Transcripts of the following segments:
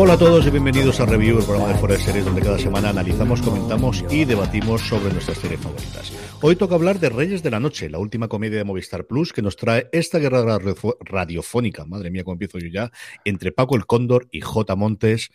Hola a todos y bienvenidos a Review, el programa de Fuera de Series donde cada semana analizamos, comentamos y debatimos sobre nuestras series favoritas. Hoy toca hablar de Reyes de la Noche, la última comedia de Movistar Plus que nos trae esta guerra radiofónica, madre mía, cómo empiezo yo ya, entre Paco el Cóndor y J. Montes,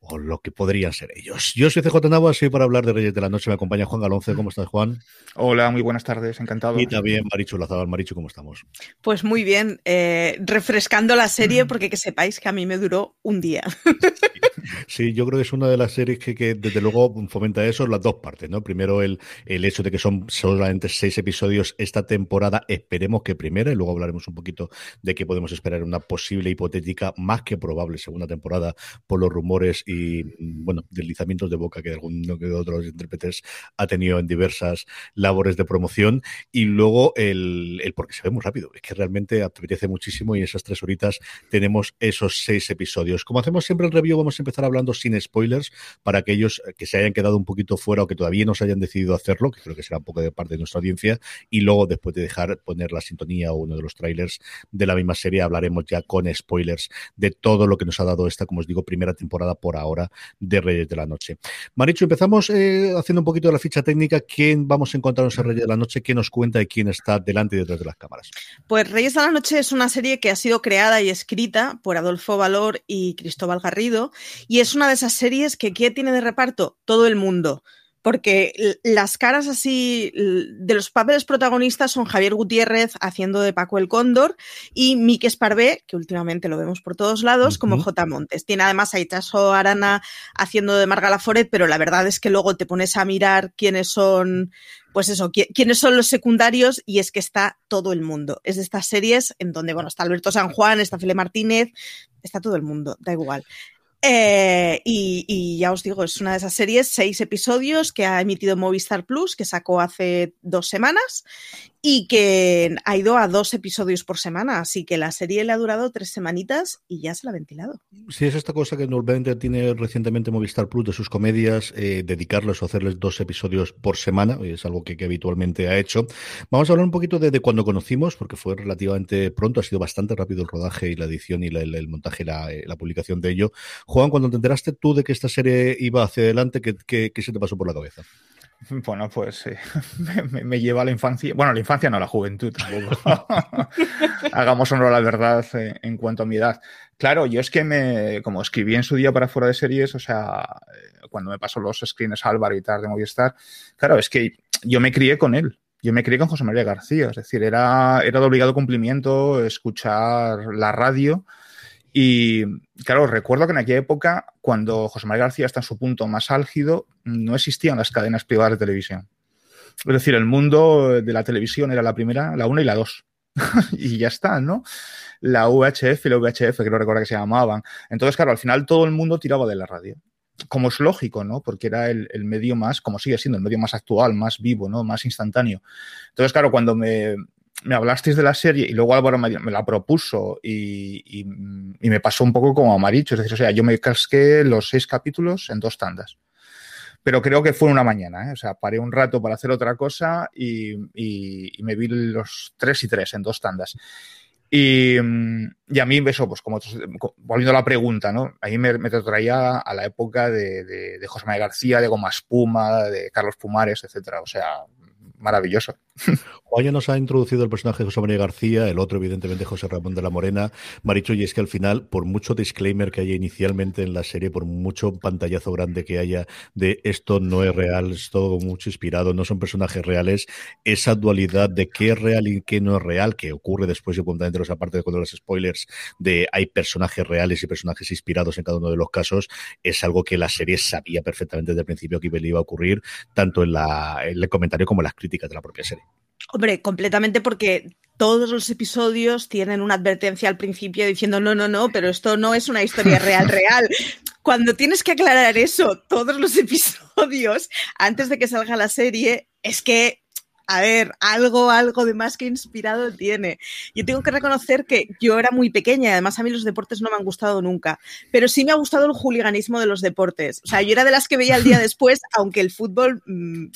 o lo que podrían ser ellos. Yo soy CJ Navas, soy para hablar de Reyes de la Noche, me acompaña Juan Galonce, ¿cómo estás Juan? Hola, muy buenas tardes, encantado. Y también Marichu Lazabal, Marichu, ¿cómo estamos? Pues muy bien, eh, refrescando la serie porque que sepáis que a mí me duró un día. Sí, yo creo que es una de las series que, que, desde luego fomenta eso, las dos partes, ¿no? Primero el, el hecho de que son solamente seis episodios esta temporada, esperemos que primera, y luego hablaremos un poquito de qué podemos esperar en una posible hipotética, más que probable segunda temporada, por los rumores y, bueno, deslizamientos de boca que alguno que otro de los intérpretes ha tenido en diversas labores de promoción, y luego el, el porque se ve muy rápido, es que realmente apetece muchísimo y esas tres horitas tenemos esos seis episodios. Como hacemos siempre el review, vamos a empezar hablando sin spoilers para aquellos que se hayan quedado un poquito fuera o que todavía no se hayan decidido hacerlo, que creo que será un poco de parte de nuestra audiencia, y luego después de dejar poner la sintonía o uno de los trailers de la misma serie, hablaremos ya con spoilers de todo lo que nos ha dado esta, como os digo, primera temporada por ahora de Reyes de la Noche. Marichu, empezamos eh, haciendo un poquito de la ficha técnica. ¿Quién vamos a encontrarnos en Reyes de la Noche? ¿Qué nos cuenta y quién está delante y detrás de las cámaras? Pues Reyes de la Noche es una serie que ha sido creada y escrita por Adolfo Valor y Cristóbal Garrido y es una de esas series que ¿qué tiene de reparto? Todo el mundo. Porque las caras así de los papeles protagonistas son Javier Gutiérrez haciendo de Paco el Cóndor y Mike Esparvé, que últimamente lo vemos por todos lados, como. J. Montes. Tiene además a Itaso Arana haciendo de Marga Laforet, pero la verdad es que luego te pones a mirar quiénes son pues eso, qui- quiénes son los secundarios y es que está todo el mundo. Es de estas series en donde, bueno, está Alberto San Juan, está Fele Martínez, está todo el mundo, da igual. Eh, y, y ya os digo, es una de esas series, seis episodios que ha emitido Movistar Plus, que sacó hace dos semanas y que ha ido a dos episodios por semana. Así que la serie le ha durado tres semanitas y ya se la ha ventilado. Sí, es esta cosa que normalmente tiene recientemente Movistar Plus de sus comedias, eh, dedicarles o hacerles dos episodios por semana, es algo que, habitualmente ha hecho. Vamos a hablar un poquito de, cuando conocimos, porque fue relativamente pronto, ha sido bastante rápido el rodaje y la edición y la- el, montaje y la, eh, la publicación de ello. Juan, cuando te enteraste tú de que esta serie iba hacia adelante, ¿qué, qué, qué se te pasó por la cabeza? Bueno, pues eh, me, lleva a la infancia. Bueno, la infancia no, la juventud tampoco. Hagamos honor a la verdad eh, en cuanto a mi edad. Claro, yo es que me, como escribí en su día para fuera de series, o sea, eh, cuando me pasó los screens Álvaro y tal de Movistar, claro, es que yo me crié con él. Yo me crié con José María García, es decir, era, era de obligado cumplimiento escuchar la radio y claro, recuerdo que en aquella época, cuando José María García está en su punto más álgido, no existían las cadenas privadas de televisión. Es decir, el mundo de la televisión era la primera, la una y la dos. y ya está, ¿no? La UHF y la VHF, creo recordar que se llamaban. Entonces, claro, al final todo el mundo tiraba de la radio. Como es lógico, ¿no? Porque era el, el medio más, como sigue siendo, el medio más actual, más vivo, ¿no? Más instantáneo. Entonces, claro, cuando me, me hablasteis de la serie y luego Álvaro me, la propuso y, me pasó un poco como a Maricho. Es decir, o sea, yo me casqué los seis capítulos en dos tandas. Pero creo que fue una mañana, ¿eh? O sea, paré un rato para hacer otra cosa y, me vi los tres y tres en dos tandas. Y, a mí eso, pues como volviendo a la pregunta, ¿no? A me, me traía a la época de, de, de José María García, de Goma Espuma, de Carlos Pumares, etcétera. O sea, maravilloso. Juan nos ha introducido el personaje de José María García, el otro, evidentemente, José Ramón de la Morena. Maricho, y es que al final, por mucho disclaimer que haya inicialmente en la serie, por mucho pantallazo grande que haya de esto no es real, es todo mucho inspirado, no son personajes reales, esa dualidad de qué es real y qué no es real, que ocurre después, y puntualmente, aparte de cuando los spoilers, de hay personajes reales y personajes inspirados en cada uno de los casos, es algo que la serie sabía perfectamente desde el principio que iba a ocurrir, tanto en, la, en el comentario como en las críticas de la propia serie. Hombre, completamente porque todos los episodios tienen una advertencia al principio diciendo no, no, no, pero esto no es una historia real, real. Cuando tienes que aclarar eso todos los episodios antes de que salga la serie, es que, a ver, algo, algo de más que inspirado tiene. Yo tengo que reconocer que yo era muy pequeña y además a mí los deportes no me han gustado nunca, pero sí me ha gustado el juliganismo de los deportes. O sea, yo era de las que veía el día después, aunque el fútbol... Mmm,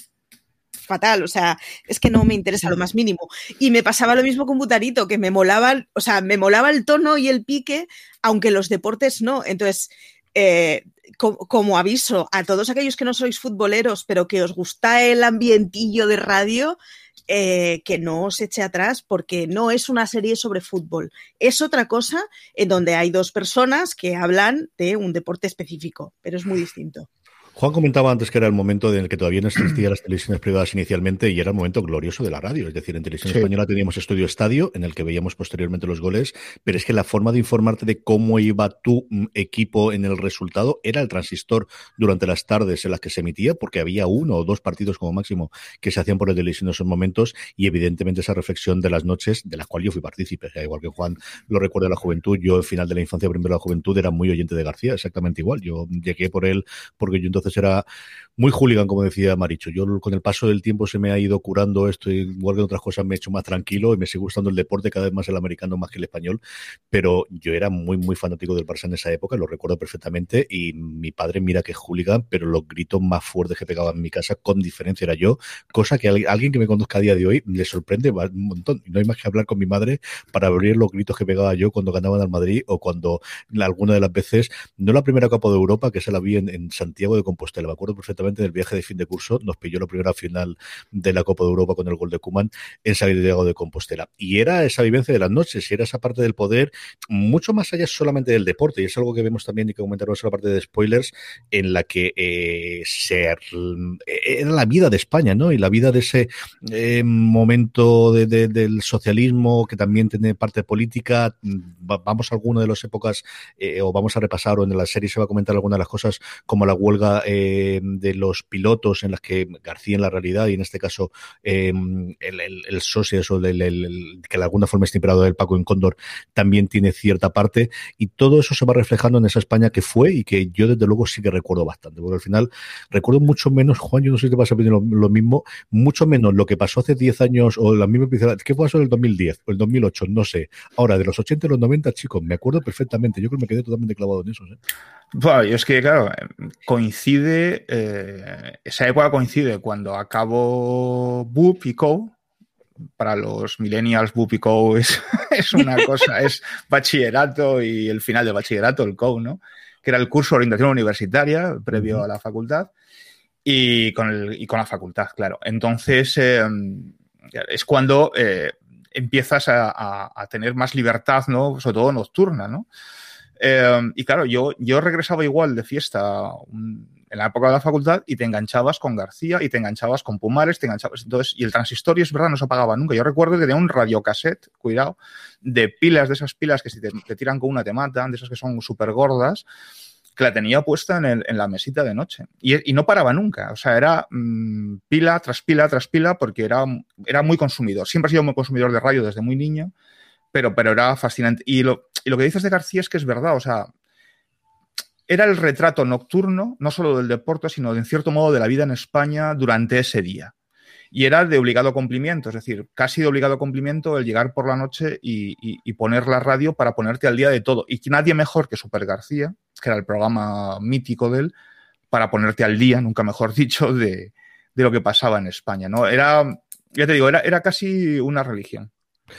fatal, o sea, es que no me interesa lo más mínimo. Y me pasaba lo mismo con Butarito, que me molaba, o sea, me molaba el tono y el pique, aunque los deportes no. Entonces, eh, como, como, aviso a todos aquellos que no sois futboleros, pero que os gusta el ambientillo de radio, eh, que no os eche atrás porque no es una serie sobre fútbol. Es otra cosa en donde hay dos personas que hablan de un deporte específico, pero es muy distinto. Juan comentaba antes que era el momento en el que todavía no existían las televisiones privadas inicialmente y era el momento glorioso de la radio. Es decir, en televisión sí. española teníamos estudio estadio en el que veíamos posteriormente los goles, pero es que la forma de informarte de cómo iba tu mm, equipo en el resultado era el transistor durante las tardes en las que se emitía, porque había uno o dos partidos como máximo que se hacían por la televisión en esos momentos y evidentemente esa reflexión de las noches de la cual yo fui partícipe. Igual que Juan lo recuerda de la juventud, yo al final de la infancia, primero de la juventud, era muy oyente de García, exactamente igual. Yo llegué por él porque yo entonces era muy hooligan, como decía Maricho. Yo con el paso del tiempo se me ha ido curando esto, igual que otras cosas me he hecho más tranquilo y me sigue gustando el deporte, cada vez más el americano más que el español, pero yo era muy, muy fanático del Barça en esa época, lo recuerdo perfectamente, y mi padre mira que es hooligan, pero los gritos más fuertes que pegaba en mi casa, con diferencia era yo, cosa que alguien que me conozca a día de hoy le sorprende un montón. Y no hay más que hablar con mi madre para abrir los gritos que pegaba yo cuando ganaban al Madrid o cuando alguna de las veces, no la primera Copa de Europa, que se la vi en, en Santiago de Compostela, me acuerdo perfectamente del viaje de fin de curso, nos pilló la primera final de la Copa de Europa con el gol de Kuman en Santiago de Compostela. Y era esa vivencia de las noches, y era esa parte del poder, mucho más allá solamente del deporte, y es algo que vemos también y que comentaremos en la parte de spoilers, en la que eh, se, era la vida de España, ¿no? Y la vida de ese eh, momento de, de, del socialismo que también tiene parte política. Vamos a alguna de las épocas, eh, o vamos a repasar, o en la serie se va a comentar alguna de las cosas, como la huelga eh, de los pilotos en las que García en la realidad y en este caso eh, el, el, socio eso el, que de alguna forma es inspirado del Paco en Cóndor también tiene cierta parte y todo eso se va reflejando en esa España que fue y que yo desde luego sí que recuerdo bastante porque al final recuerdo mucho menos Juan yo no sé si te vas a pedir lo, mismo mucho menos lo que pasó hace 10 años o la misma ¿qué pasó en el 2010 o el 2008? no sé ahora de los 80 y los 90 chicos me acuerdo perfectamente yo creo que me quedé totalmente clavado en eso ¿eh? Bueno, es que, claro, coincide, eh, esa época coincide cuando acabo Boop y Co. Para los millennials, Boop y Co. es, es una cosa, es bachillerato y el final de bachillerato, el Co, ¿no? Que era el curso de orientación universitaria previo uh -huh. a la facultad. y con, el, y con la facultad, claro. Entonces, eh, es cuando eh, empiezas a, a, a, tener más libertad, ¿no? Sobre todo nocturna, ¿no? Eh, y claro, yo, yo regresaba igual de fiesta un, en la época de la facultad y te enganchabas con García y te enganchabas con Pumares, te enganchabas. Entonces, y el transistorio es verdad, no se apagaba nunca. Yo recuerdo que tenía un radiocassette, cuidado, de pilas, de esas pilas que si te, tiran con una te matan, de esas que son súper gordas que la tenía puesta en, la mesita de noche. Y, no paraba nunca. O sea, era mmm, pila tras pila tras pila porque era, era muy consumidor. Siempre he sido muy consumidor de radio desde muy niño, pero, pero era fascinante. Y lo, y lo que dices de García es que es verdad. O sea, era el retrato nocturno, no solo del deporte, sino de, en cierto modo de la vida en España durante ese día. Y era de obligado cumplimiento, es decir, casi de obligado cumplimiento el llegar por la noche y, poner la radio para ponerte al día de todo. Y nadie mejor que Super García, que era el programa mítico de él, para ponerte al día, nunca mejor dicho, de, lo que pasaba en España. ¿no? Era, ya te digo, era casi una religión.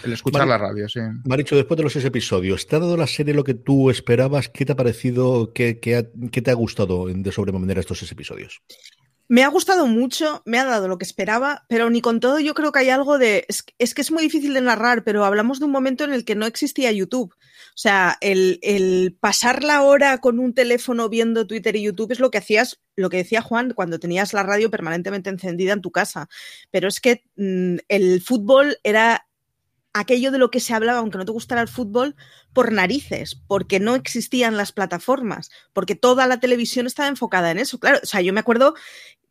El escuchar Mar la radio, sí. Maricho, después de los seis episodios, ¿te ha dado la serie lo que tú esperabas? ¿Qué te ha parecido? ¿Qué, qué, ha, qué te ha gustado de sobremanera estos seis episodios? Me ha gustado mucho, me ha dado lo que esperaba, pero ni con todo yo creo que hay algo de... Es, es, que es muy difícil de narrar, pero hablamos de un momento en el que no existía YouTube. O sea, el, el pasar la hora con un teléfono viendo Twitter y YouTube es lo que hacías, lo que decía Juan, cuando tenías la radio permanentemente encendida en tu casa. Pero es que mmm, el fútbol era aquello de lo que se hablaba, aunque no te gustara el fútbol, por narices, porque no existían las plataformas, porque toda la televisión estaba enfocada en eso. Claro, o sea, yo me acuerdo,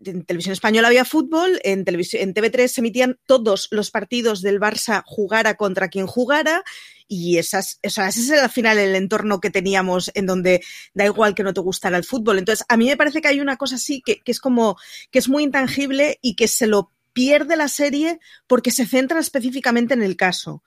en televisión española había fútbol, en, en TV3 se emitían todos los partidos del Barça jugara contra quien jugara, y esas, o sea, ese es al final el entorno que teníamos en donde da igual que no te gustara el fútbol. Entonces, a mí me parece que hay una cosa así que, que es como, que es muy intangible y que se lo pierde la serie porque se centra específicamente en el caso.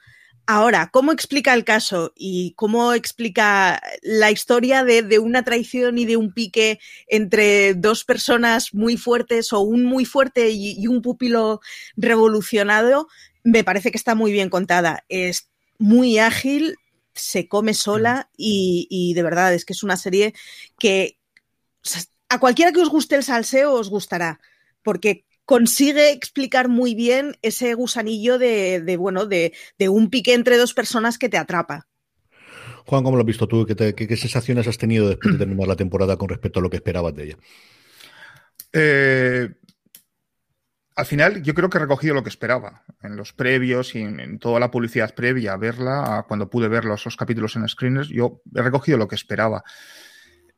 Ahora, ¿cómo explica el caso y cómo explica la historia de, de, una traición y de un pique entre dos personas muy fuertes o un muy fuerte y, y, un pupilo revolucionado? Me parece que está muy bien contada. Es muy ágil, se come sola y, y de verdad es que es una serie que a cualquiera que os guste el salseo os gustará, porque consigue explicar muy bien ese gusanillo de, de bueno, de, de, un pique entre dos personas que te atrapa. Juan, ¿cómo lo has visto tú? ¿Qué, te, qué, qué sensaciones has tenido después de terminar la temporada con respecto a lo que esperabas de ella? Eh, al final, yo creo que he recogido lo que esperaba en los previos y en, en toda la publicidad previa a verla, a cuando pude ver los, los capítulos en screeners, yo he recogido lo que esperaba.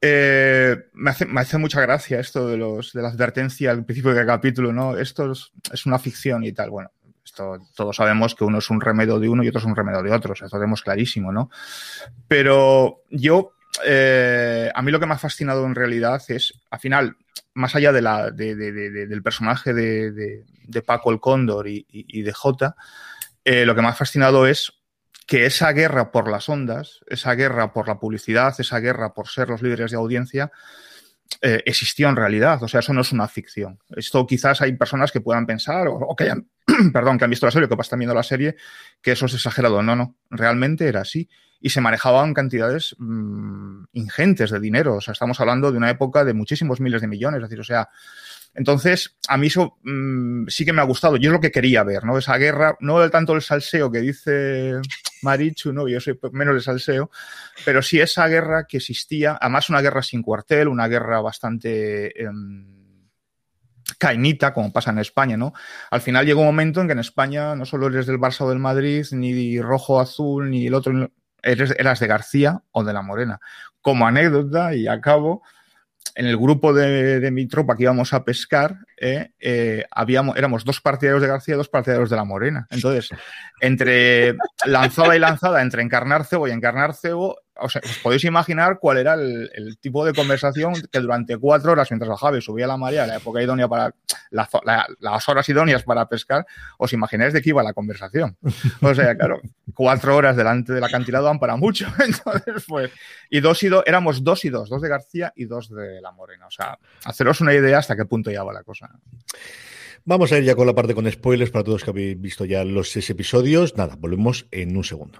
Eh, me, hace, me, hace, mucha gracia esto de, los, de la advertencia al principio del capítulo, ¿no? Esto es, es, una ficción y tal. Bueno, esto todos sabemos que uno es un remedio de uno y otro es un remedio de otro, o sea, esto tenemos clarísimo, ¿no? Pero yo, eh, a mí lo que me ha fascinado en realidad es, al final, más allá de la, de, de, de, del personaje de, Paco el Cóndor y, y, y de Jota, eh, lo que me ha fascinado es que esa guerra por las ondas, esa guerra por la publicidad, esa guerra por ser los líderes de audiencia, eh, existió en realidad. O sea, eso no es una ficción. Esto quizás hay personas que puedan pensar o, que hayan, perdón, que han visto la serie o que están viendo la serie, que eso es exagerado. No, no, realmente era así. Y se manejaban cantidades mmm, ingentes de dinero. O sea, estamos hablando de una época de muchísimos miles de millones. Es decir, o sea, entonces, a mí eso mmm, sí que me ha gustado. Yo es lo que quería ver, ¿no? Esa guerra, no tanto el salseo que dice Marichu, ¿no? Yo soy menos de salseo, pero sí esa guerra que existía, además una guerra sin cuartel, una guerra bastante eh, cainita, como pasa en España, ¿no? Al final llegó un momento en que en España no solo eres del Barça o del Madrid, ni rojo, azul, ni el otro, eres, eras de García o de la Morena. Como anécdota, y acabo, en el grupo de, de, mi tropa que íbamos a pescar, eh, eh, éramos dos partidarios de García y dos partidarios de la Morena. Entonces, entre lanzada y lanzada, entre encarnar cebo y encarnar cebo, os podéis imaginar cuál era el, tipo de conversación que durante cuatro horas, mientras bajaba y subía la marea, la época idónea para la, la, las horas idóneas para pescar, os imagináis de qué iba la conversación. O sea, claro, cuatro horas delante del acantilado dan para mucho. Entonces, pues, y dos y dos, éramos dos y dos, dos de García y dos de la Morena. O sea, haceros una idea hasta qué punto ya va la cosa. Vamos a ir ya con la parte con spoilers para todos que habéis visto ya los seis episodios. Nada, volvemos en un segundo.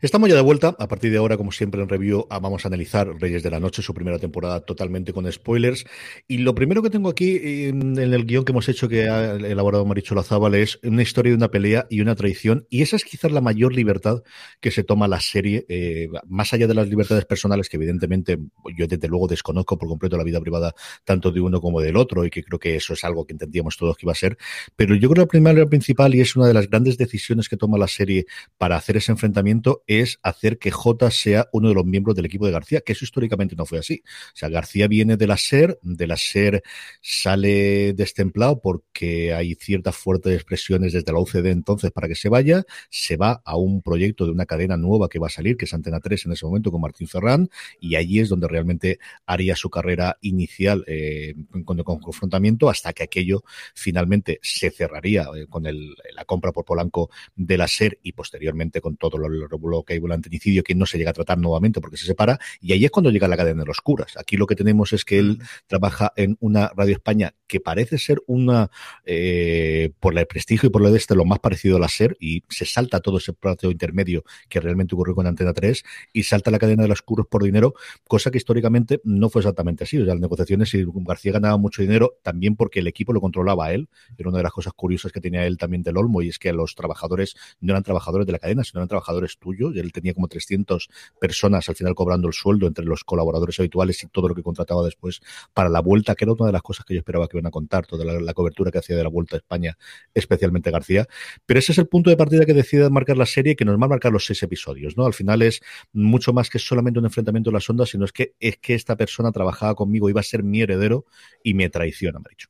Estamos ya de vuelta. A partir de ahora, como siempre en review, ah, vamos a analizar Reyes de la Noche, su primera temporada totalmente con spoilers. Y lo primero que tengo aquí en, el guion que hemos hecho, que ha elaborado Maricho Lazábal, es una historia de una pelea y una traición. Y esa es quizás la mayor libertad que se toma la serie, eh, más allá de las libertades personales, que evidentemente yo desde luego desconozco por completo la vida privada tanto de uno como del otro, y que creo que eso es algo que entendíamos todos que iba a ser. Pero yo creo que la primera principal, y es una de las grandes decisiones que toma la serie para hacer ese enfrentamiento, es hacer que J sea uno de los miembros del equipo de García, que eso históricamente no fue así. O sea, García viene de la SER, de la SER sale destemplado porque hay ciertas fuertes expresiones desde la UCD entonces para que se vaya, se va a un proyecto de una cadena nueva que va a salir, que es Antena 3 en ese momento con Martín Ferrán, y allí es donde realmente haría su carrera inicial eh, con, con, confrontamiento hasta que aquello finalmente se cerraría eh, con la compra por Polanco de la SER y posteriormente con todo lo, lo, que hay antinicidio que no se llega a tratar nuevamente porque se separa, y ahí es cuando llega la cadena de los curas. Aquí lo que tenemos es que él trabaja en una Radio España que parece ser una, eh, por el prestigio y por lo de este, lo más parecido a la SER, y se salta todo ese plazo intermedio que realmente ocurrió con Antena 3, y salta la cadena de los curos por dinero, cosa que históricamente no fue exactamente así. O sea, las negociaciones, y García ganaba mucho dinero, también porque el equipo lo controlaba a él, era una de las cosas curiosas que tenía él también del Olmo, y es que los trabajadores no eran trabajadores de la cadena, sino eran trabajadores tuyos, y él tenía como 300 personas al final cobrando el sueldo entre los colaboradores habituales y todo lo que contrataba después para la vuelta, que era una de las cosas que yo esperaba que iban a contar, toda la, la cobertura que hacía de la vuelta a España, especialmente García. Pero ese es el punto de partida que decide marcar la serie, que nos va a marcar los seis episodios, ¿no? Al final es mucho más que solamente un enfrentamiento de las ondas, sino es que es que esta persona trabajaba conmigo, iba a ser mi heredero y me traiciona, me ha dicho.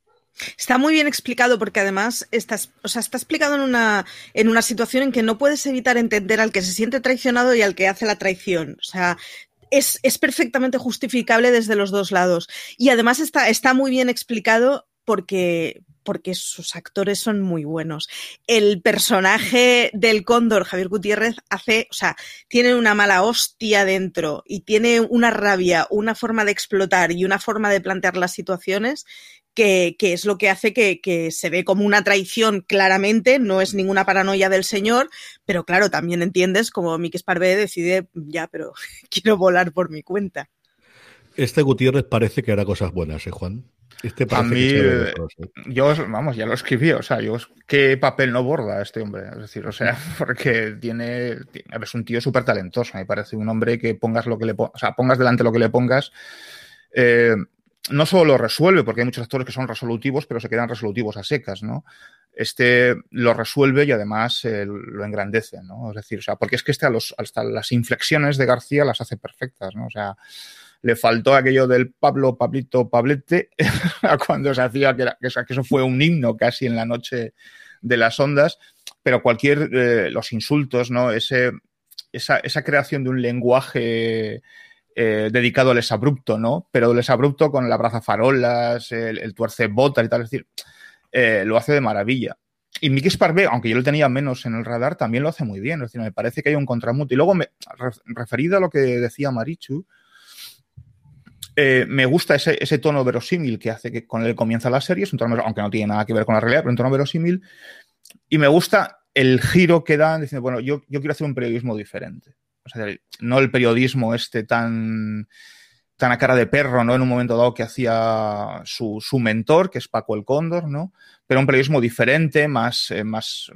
Está muy bien explicado porque además está, o sea, está explicado en una, en una situación en que no puedes evitar entender al que se siente traicionado y al que hace la traición. O sea, es, es perfectamente justificable desde los dos lados. Y además está, está muy bien explicado porque, porque sus actores son muy buenos. El personaje del cóndor, Javier Gutiérrez, hace, o sea, tiene una mala hostia dentro y tiene una rabia, una forma de explotar y una forma de plantear las situaciones que, que, es lo que hace que, que, se ve como una traición claramente, no es ninguna paranoia del señor, pero claro, también entiendes como Miki Sparvé decide, ya, pero quiero volar por mi cuenta. Este Gutiérrez parece que hará cosas buenas, ¿eh, Juan? Este a mí, yo, vamos, ya lo escribí, o sea, yo, ¿qué papel no borda este hombre? Es decir, o sea, porque tiene, es un tío súper talentoso, me parece un hombre que pongas lo que le o sea, pongas delante lo que le pongas, eh, no solo lo resuelve, porque hay muchos actores que son resolutivos, pero se quedan resolutivos a secas, ¿no? Este lo resuelve y además eh, lo engrandece, ¿no? Es decir, o sea, porque es que este a los, hasta las inflexiones de García las hace perfectas, ¿no? O sea, le faltó aquello del Pablo, Pablito, Pablete, cuando se hacía que, eso fue un himno casi en la noche de las ondas, pero cualquier, eh, los insultos, ¿no? Ese, esa, esa creación de un lenguaje eh, dedicado al exabrupto, ¿no? Pero el exabrupto con la brazafarolas, el, el tuerce botas y tal, es decir, eh, lo hace de maravilla. Y Mickey Sparvé, aunque yo lo tenía menos en el radar, también lo hace muy bien. Es decir, me parece que hay un contramuto. Y luego, me, referido a lo que decía Marichu, eh, me gusta ese, tono verosímil que hace que con él comienza la serie, es un tono, aunque no tiene nada que ver con la realidad, pero un tono verosímil. Y me gusta el giro que dan diciendo, bueno, yo, yo quiero hacer un periodismo diferente. O sea, no el periodismo este tan, tan a cara de perro, ¿no? En un momento dado que hacía su, su mentor, que es Paco el Cóndor, ¿no? Pero un periodismo diferente, más, eh, más,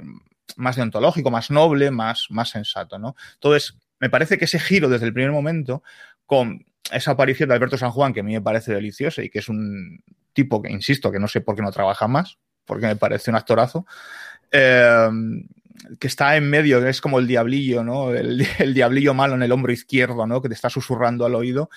más deontológico, más noble, más, más sensato, ¿no? Entonces, me parece que ese giro desde el primer momento, con esa aparición de Alberto San Juan, que a mí me parece deliciosa y que es un tipo que, insisto, que no sé por qué no trabaja más, porque me parece un actorazo, eh, que está en medio, es como el diablillo, ¿no? El, el, diablillo malo en el hombro izquierdo, ¿no? Que te está susurrando al oído.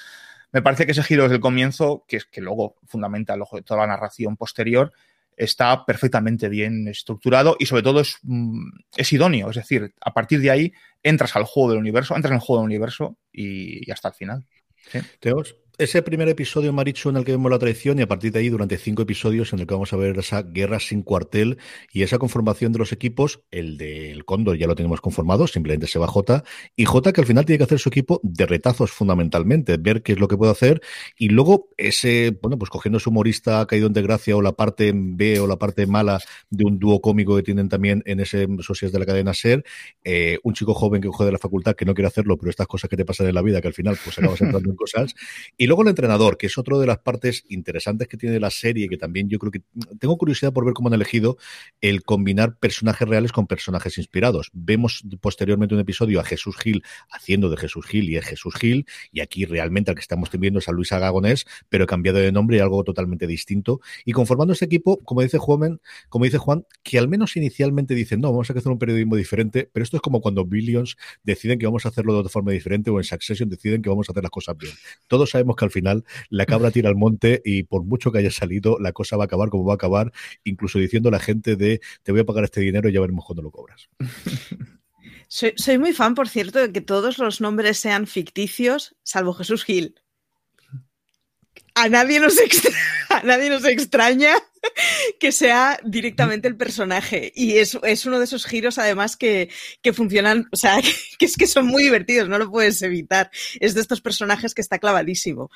Me parece que ese giro desde el comienzo, que es que luego fundamenta de toda la narración posterior, está perfectamente bien estructurado y sobre todo es, mm, es, idóneo. Es decir, a partir de ahí entras al juego del universo, entras en el juego del universo y hasta el final. ¿Sí? Teos, ese primer episodio Marichu en el que vemos la traición y a partir de ahí durante cinco episodios en el que vamos a ver esa guerra sin cuartel y esa conformación de los equipos, el del Cóndor ya lo tenemos conformado, simplemente se va J y J que al final tiene que hacer su equipo de retazos fundamentalmente, ver qué es lo que puede hacer y luego ese, bueno, pues cogiendo su humorista caído en desgracia o la parte B o la parte mala de un dúo cómico que tienen también en ese socios de la cadena SER, eh, un chico joven que coge de la facultad que no quiere hacerlo, pero estas cosas que te pasan en la vida que al final pues acabas entrando en cosas y luego el entrenador, que es otro de las partes interesantes que tiene la serie, que también yo creo que tengo curiosidad por ver cómo han elegido el combinar personajes reales con personajes inspirados. Vemos posteriormente un episodio a Jesús Gil haciendo de Jesús Gil y es Jesús Gil, y aquí realmente al que estamos viendo es a Luis Agagonés, pero cambiado de nombre y algo totalmente distinto. Y conformando este equipo, como dice Juan, como dice Juan, que al menos inicialmente dicen, no, vamos a hacer un periodismo diferente, pero esto es como cuando Billions deciden que vamos a hacerlo de otra forma diferente o en Succession deciden que vamos a hacer las cosas bien. Todos sabemos que al final la cabra tira al monte y por mucho que haya salido, la cosa va a acabar como va a acabar, incluso diciendo a la gente de te voy a pagar este dinero y ya veremos cuándo lo cobras. Soy, soy, muy fan, por cierto, de que todos los nombres sean ficticios, salvo Jesús Gil. A nadie nos, extra a nadie nos extraña que sea directamente el personaje. Y es, es uno de esos giros, además, que, que funcionan, o sea, que, que, es que son muy divertidos, no lo puedes evitar. Es de estos personajes que está clavadísimo.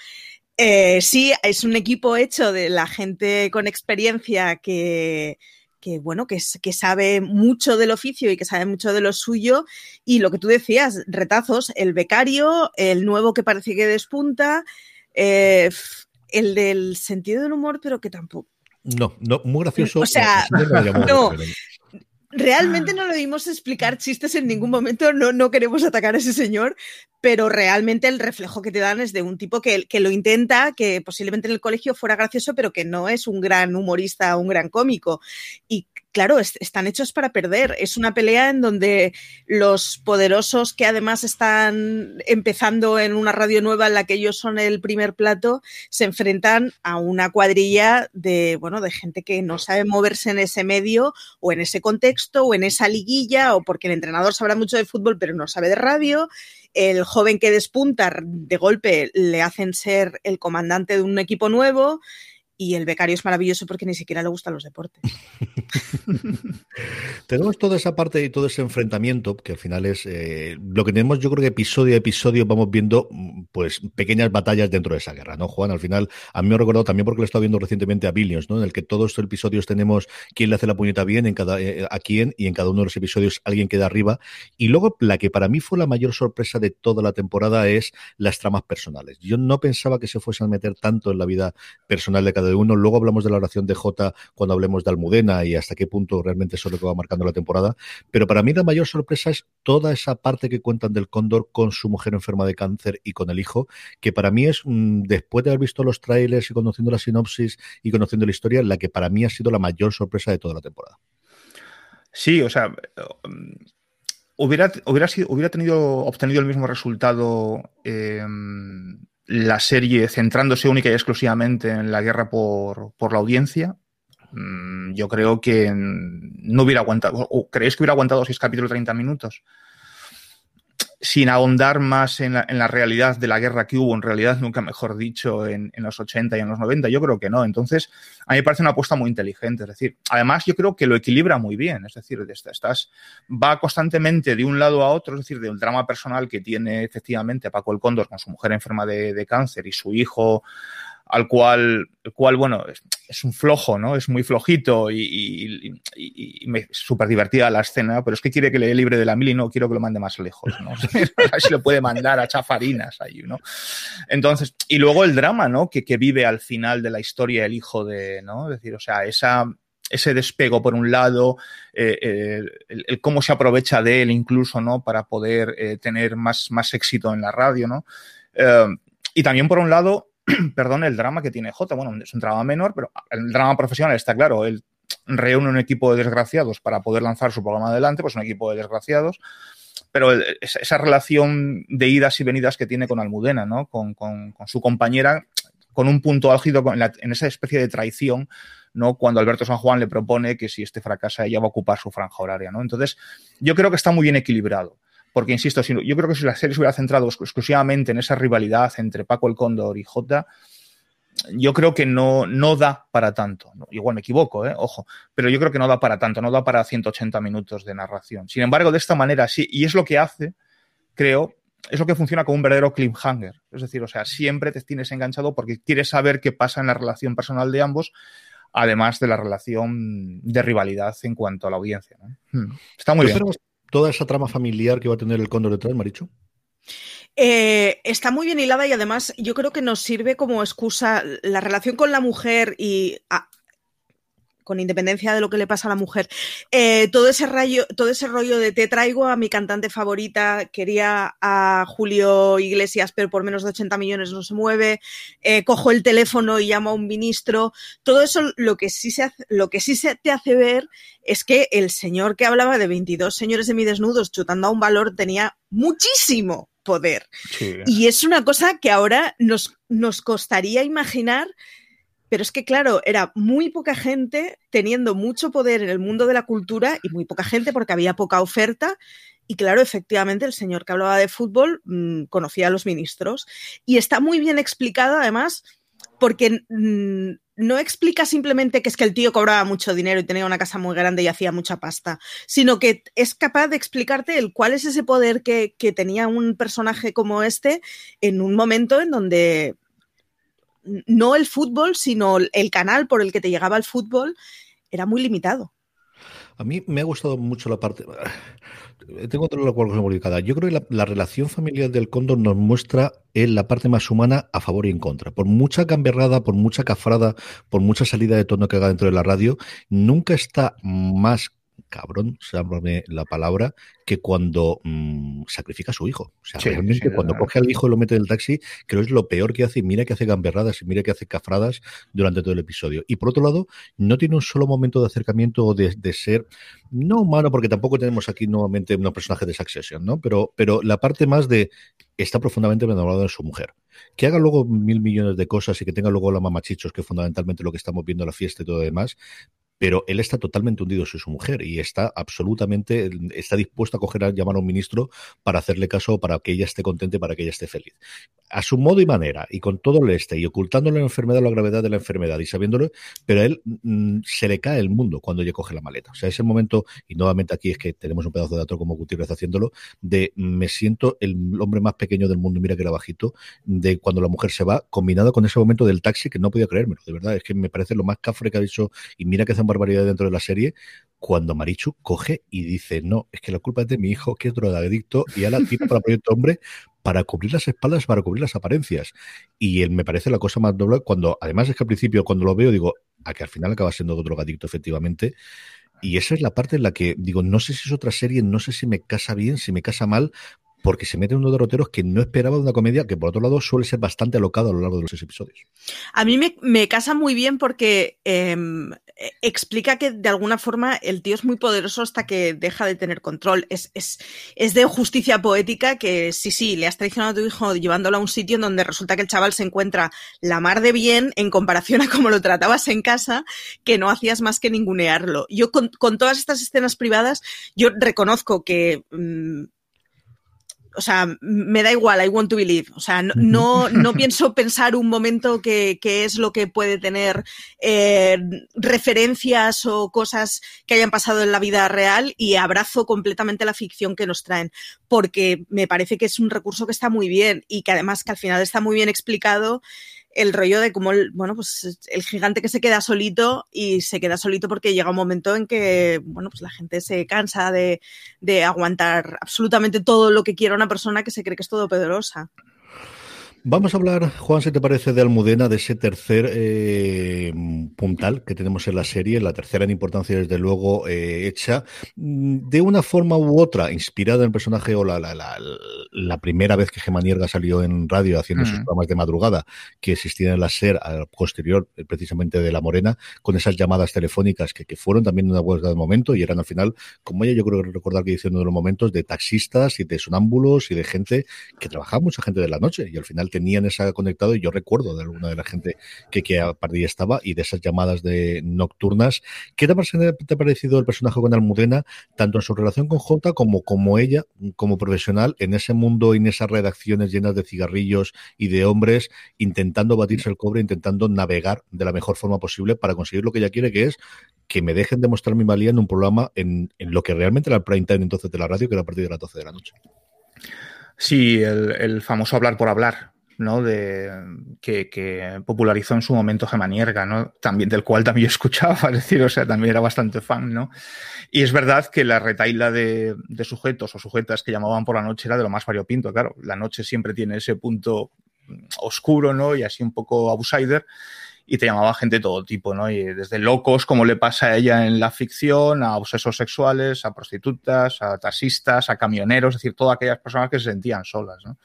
Eh, sí, es un equipo hecho de la gente con experiencia que, que bueno, que, que, sabe mucho del oficio y que sabe mucho de lo suyo. Y lo que tú decías, retazos, el becario, el nuevo que parece que despunta, eh, el del sentido del humor, pero que tampoco. No, no, muy gracioso. O sea, no, realmente no lo dimos explicar chistes en ningún momento, no, no queremos atacar a ese señor, pero realmente el reflejo que te dan es de un tipo que, que, lo intenta, que posiblemente en el colegio fuera gracioso, pero que no es un gran humorista, un gran cómico. Y claro, es, están hechos para perder. Es una pelea en donde los poderosos que además están empezando en una radio nueva en la que ellos son el primer plato, se enfrentan a una cuadrilla de, bueno, de gente que no sabe moverse en ese medio o en ese contexto o en esa liguilla o porque el entrenador sabrá mucho de fútbol pero no sabe de radio el joven que despunta de golpe le hacen ser el comandante de un equipo nuevo y el becario es maravilloso porque ni siquiera le gustan los deportes. tenemos toda esa parte y todo ese enfrentamiento que al final es eh, lo que tenemos, yo creo que episodio a episodio vamos viendo pues pequeñas batallas dentro de esa guerra, ¿no, Juan? Al final, a mí me ha recordado también porque lo he estado viendo recientemente a Billions, ¿no? En el que todos estos episodios tenemos quién le hace la puñeta bien en cada, eh, a quién y en cada uno de los episodios alguien queda arriba. Y luego la que para mí fue la mayor sorpresa de toda la temporada es las tramas personales. Yo no pensaba que se fuesen a meter tanto en la vida personal de cada de uno. Luego hablamos de la oración de J cuando hablemos de Almudena y hasta qué punto realmente eso es lo que va marcando la temporada. Pero para mí la mayor sorpresa es toda esa parte que cuentan del cóndor con su mujer enferma de cáncer y con el hijo, que para mí es, mmm, después de haber visto los trailers y conociendo la sinopsis y conociendo la historia, la que para mí ha sido la mayor sorpresa de toda la temporada. Sí, o sea, hubiera, hubiera, sido, hubiera tenido, obtenido el mismo resultado eh, la serie centrándose única y exclusivamente en la guerra por, por la audiencia, mm, yo creo que no hubiera aguantado. ¿O creéis que hubiera aguantado seis capítulos 30 minutos? Sin ahondar más en la, en la, realidad de la guerra que hubo, en realidad, nunca mejor dicho, en, en, los 80 y en los 90, yo creo que no. Entonces, a mí me parece una apuesta muy inteligente. Es decir, además yo creo que lo equilibra muy bien. Es decir, va constantemente de un lado a otro, es decir, del drama personal que tiene efectivamente Paco el Cóndor con su mujer enferma de, de cáncer y su hijo al cual, el cual bueno, es, un flojo, ¿no? Es muy flojito y, me, súper divertida la escena, pero es que quiere que le libre de la mil y no quiero que lo mande más lejos, ¿no? si lo puede mandar a chafarinas ahí, ¿no? Entonces, y luego el drama, ¿no? Que, que vive al final de la historia el hijo de, ¿no? Es decir, o sea, esa, ese despego por un lado, eh, eh, el, cómo se aprovecha de él incluso, ¿no? Para poder eh, tener más, más éxito en la radio, ¿no? Y también por un lado, perdón, el drama que tiene J. Bueno, es un drama menor, pero el drama profesional está claro. Él reúne un equipo de desgraciados para poder lanzar su programa adelante, pues un equipo de desgraciados. Pero esa relación de idas y venidas que tiene con Almudena, ¿no? Con, con- su compañera, con un punto álgido la- en esa especie de traición, ¿no? Cuando Alberto San Juan le propone que si este fracasa, ella va a ocupar su franja horaria, ¿no? Entonces, yo creo que está muy bien equilibrado. Porque, insisto, si yo creo que si la serie se hubiera centrado exclu- exclusivamente en esa rivalidad entre Paco el Cóndor y Jota, yo creo que no, no da para tanto. Igual me equivoco, ¿eh? ojo, pero yo creo que no da para tanto, no da para 180 minutos de narración. Sin embargo, de esta manera sí, y es lo que hace, creo, es lo que funciona como un verdadero cliffhanger. Es decir, o sea, siempre te tienes enganchado porque quieres saber qué pasa en la relación personal de ambos, además de la relación de rivalidad en cuanto a la audiencia. ¿no? Hmm. Está muy ¿Tú bien. Toda esa trama familiar que va a tener el cóndor detrás, Marichu? Eh, está muy bien hilada y además yo creo que nos sirve como excusa la relación con la mujer y con independencia de lo que le pasa a la mujer. eh, todo ese rayo, todo ese rollo de te traigo a mi cantante favorita, quería a Julio Iglesias, pero por menos de 80 millones no se mueve, eh, cojo el teléfono y llamo a un ministro. Todo eso lo que sí se hace, lo que sí se te hace ver es que el señor que hablaba de 22 señores semidesnudos chutando a un valor tenía muchísimo poder. Sí. Y es una cosa que ahora nos, nos costaría imaginar, pero es que, claro, era muy poca gente teniendo mucho poder en el mundo de la cultura y muy poca gente porque había poca oferta. Y claro, efectivamente, el señor que hablaba de fútbol mmm, conocía a los ministros. Y está muy bien explicado, además, porque mmm, no explica simplemente que es que el tío cobraba mucho dinero y tenía una casa muy grande y hacía mucha pasta, sino que es capaz de explicarte el cuál es ese poder que, que tenía un personaje como este en un momento en donde no el fútbol, sino el canal por el que te llegaba el fútbol era muy limitado. A mí me ha gustado mucho la parte. Tengo otra cosa modificada. Yo creo que la, la, relación familiar del cóndor nos muestra en la parte más humana a favor y en contra. Por mucha gamberrada, por mucha cafrada, por mucha salida de tono que haga dentro de la radio, nunca está más cabrón, sábame la palabra, que cuando mmm, sacrifica a su hijo. O sea, sí, realmente sí, cuando coge al hijo y lo mete en el taxi, creo que es lo peor que hace. Y mira que hace gamberradas y mira que hace cafradas durante todo el episodio. Y por otro lado, no tiene un solo momento de acercamiento o de, de, ser, no humano, porque tampoco tenemos aquí nuevamente unos personajes de Succession, ¿no? Pero, pero la parte más de está profundamente enamorado de su mujer. Que haga luego mil millones de cosas y que tenga luego la mamachichos, que es fundamentalmente lo que estamos viendo en la fiesta y todo lo demás, pero él está totalmente hundido en su mujer y está absolutamente, está dispuesto a coger a llamar a un ministro para hacerle caso, para que ella esté contenta, para que ella esté feliz. A su modo y manera, y con todo el este, y ocultándole la enfermedad, la gravedad de la enfermedad, y sabiéndolo, pero a él mmm, se le cae el mundo cuando ella coge la maleta. O sea, ese momento, y nuevamente aquí es que tenemos un pedazo de dato como Gutiérrez haciéndolo, de me siento el hombre más pequeño del mundo, mira que era bajito, de cuando la mujer se va, combinado con ese momento del taxi que no podía creérmelo, de verdad, es que me parece lo más cafre que ha dicho, y mira que hacen barbaridad dentro de la serie, cuando Marichu coge y dice, no, es que la culpa es de mi hijo, que es drogadicto, y a la tira para Proyecto Hombre para cubrir las espaldas, para cubrir las apariencias. Y él me parece la cosa más doble cuando, además es que al principio cuando lo veo digo, a que al final acaba siendo drogadicto efectivamente. Y esa es la parte en la que digo, no sé si es otra serie, no sé si me casa bien, si me casa mal, porque se mete en unos derroteros que no esperaba de una comedia que, por otro lado, suele ser bastante alocada a lo largo de los seis episodios. A mí me, me casa muy bien porque eh, explica que, de alguna forma, el tío es muy poderoso hasta que deja de tener control. Es, es, es, de justicia poética que, sí, sí, le has traicionado a tu hijo llevándolo a un sitio en donde resulta que el chaval se encuentra la mar de bien en comparación a cómo lo tratabas en casa, que no hacías más que ningunearlo. Yo, con, con todas estas escenas privadas, yo reconozco que... Mmm, o sea, me da igual, I want to believe. O sea, no, no, no pienso pensar un momento que, que, es lo que puede tener eh, referencias o cosas que hayan pasado en la vida real y abrazo completamente la ficción que nos traen, porque me parece que es un recurso que está muy bien y que además que al final está muy bien explicado el rollo de cómo, el, bueno, pues el gigante que se queda solito y se queda solito porque llega un momento en que, bueno, pues la gente se cansa de, de aguantar absolutamente todo lo que quiera una persona que se cree que es todo poderosa. Vamos a hablar, Juan, si te parece, de Almudena, de ese tercer eh, puntal que tenemos en la serie, la tercera en importancia, desde luego, eh, hecha mm, de una forma u otra, inspirada en el personaje o la, la, la, la primera vez que Gemma Nierga salió en radio haciendo sus Mm. programas de madrugada que existían en la SER al posterior, eh, precisamente de La Morena, con esas llamadas telefónicas que, que fueron también una huelga de momento y eran al final, como ella yo creo que recordar que hizo uno de los momentos, de taxistas y de sonámbulos y de gente que trabajaba mucha gente de la noche y al final tenían esa conectado y yo recuerdo de alguna de la gente que, que a partir estaba y de esas llamadas de nocturnas. ¿Qué te ha parecido, el personaje con Almudena, tanto en su relación con Jota como como ella, como profesional, en ese mundo y en esas redacciones llenas de cigarrillos y de hombres, intentando batirse el cobre, intentando navegar de la mejor forma posible para conseguir lo que ella quiere, que es que me dejen demostrar mi valía en un programa en, en lo que realmente era el prime time entonces de la radio, que era a partir de las 12 de la noche. Sí, el famoso hablar por hablar, ¿no? De, que, popularizó en su momento Gemma Nierga, ¿no? También, del cual también escuchaba, es decir, o sea, también era bastante fan, ¿no? Y es verdad que la retaila de, de sujetos o sujetas que llamaban por la noche era de lo más variopinto, claro. La noche siempre tiene ese punto oscuro, ¿no? Y así un poco outsider. Y te llamaba gente de todo tipo, ¿no? Y desde locos, como le pasa a ella en la ficción, a obsesos sexuales, a prostitutas, a taxistas, a camioneros, es decir, todas aquellas personas que se sentían solas, ¿no?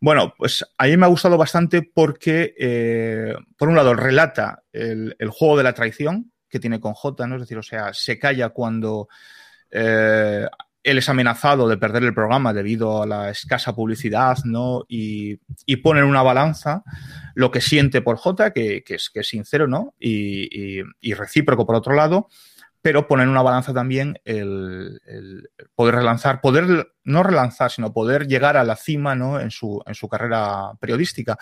Bueno, pues a mí me ha gustado bastante porque, eh, por un lado, relata el, juego de la traición que tiene con J, ¿no? Es decir, o sea, se calla cuando eh, él es amenazado de perder el programa debido a la escasa publicidad, ¿no? Y, y pone en una balanza lo que siente por J, que, que, es, que es, sincero, ¿no? Y, y, recíproco por otro lado, pero pone en una balanza también el, el, poder relanzar, poder no relanzar, sino poder llegar a la cima, ¿no? En su, en su carrera periodística.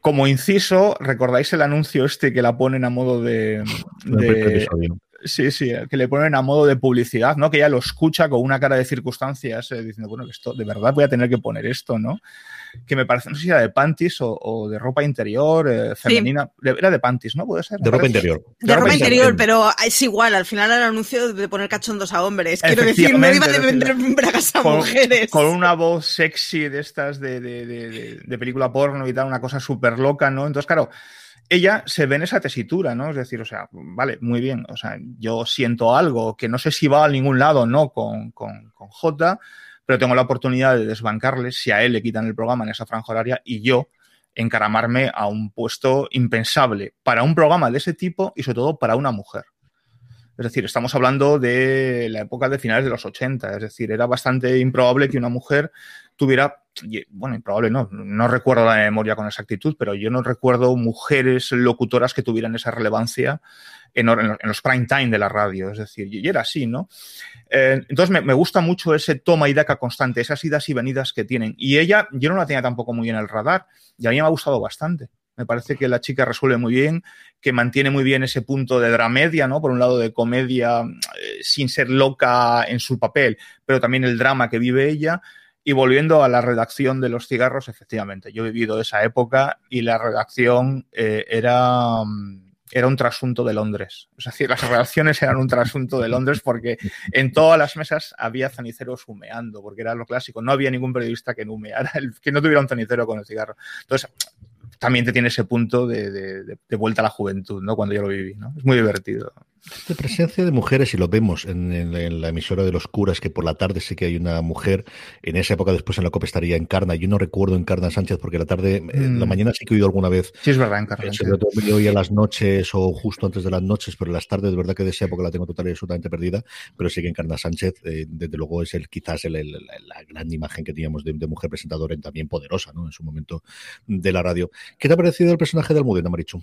Como inciso, ¿recordáis el anuncio este que la ponen a modo de, de Sí, sí, que le ponen a modo de publicidad, ¿no? Que ella lo escucha con una cara de circunstancias, eh, diciendo, bueno, que esto, de verdad voy a tener que poner esto, ¿no? Que me parece, no sé si era de panties o, o de ropa interior, eh, femenina. Sí. Era de panties, ¿no? Puede ser. De ropa interior. De, de ropa, ropa interior, interior, pero es igual, al final el anuncio de poner cachondos a hombres. Quiero decir, no iba de vender bragas a con, mujeres. Con una voz sexy de estas de, de, de, de película porno y tal, una cosa súper loca, ¿no? Entonces, claro ella se ve en esa tesitura, ¿no? Es decir, o sea, vale, muy bien, o sea, yo siento algo que no sé si va a ningún lado no con, con, con J, pero tengo la oportunidad de desbancarle si a él le quitan el programa en esa franja horaria y yo encaramarme a un puesto impensable para un programa de ese tipo y sobre todo para una mujer. Es decir, estamos hablando de la época de finales de los 80, es decir, era bastante improbable que una mujer tuviera, bueno, improbable no, no recuerdo la memoria con exactitud, pero yo no recuerdo mujeres locutoras que tuvieran esa relevancia en, los prime time de la radio, es decir, y era así, ¿no? Eh, entonces me, me, gusta mucho ese toma y daca constante, esas idas y venidas que tienen. Y ella, yo no la tenía tampoco muy en el radar, y a mí me ha gustado bastante. Me parece que la chica resuelve muy bien, que mantiene muy bien ese punto de dramedia, ¿no? Por un lado de comedia eh, sin ser loca en su papel, pero también el drama que vive ella. Y volviendo a la redacción de los cigarros, efectivamente, yo he vivido esa época y la redacción eh, era, era un trasunto de Londres. Es decir, las redacciones eran un trasunto de Londres porque en todas las mesas había ceniceros humeando, porque era lo clásico. No había ningún periodista que no humeara, que no tuviera un cenicero con el cigarro. Entonces, también te tiene ese punto de, de, de, vuelta a la juventud, ¿no? Cuando yo lo viví, ¿no? Es muy divertido. De presencia de mujeres, y lo vemos en, en, en, la emisora de los curas, que por la tarde sí que hay una mujer, en esa época después en la COPE estaría Encarna, yo no recuerdo Encarna Sánchez porque la tarde, mm. en la mañana sí que he oído alguna vez. Sí, es verdad, Encarna. Eh, sobre todo me oía las noches o justo antes de las noches, pero las tardes, de verdad que de esa época la tengo total y absolutamente perdida, pero sí que Encarna Sánchez, eh, desde luego es el quizás el, el, la, la, gran imagen que teníamos de, de mujer presentadora y también poderosa, ¿no? En su momento de la radio. ¿Qué te ha parecido el personaje de Almudena, Marichu?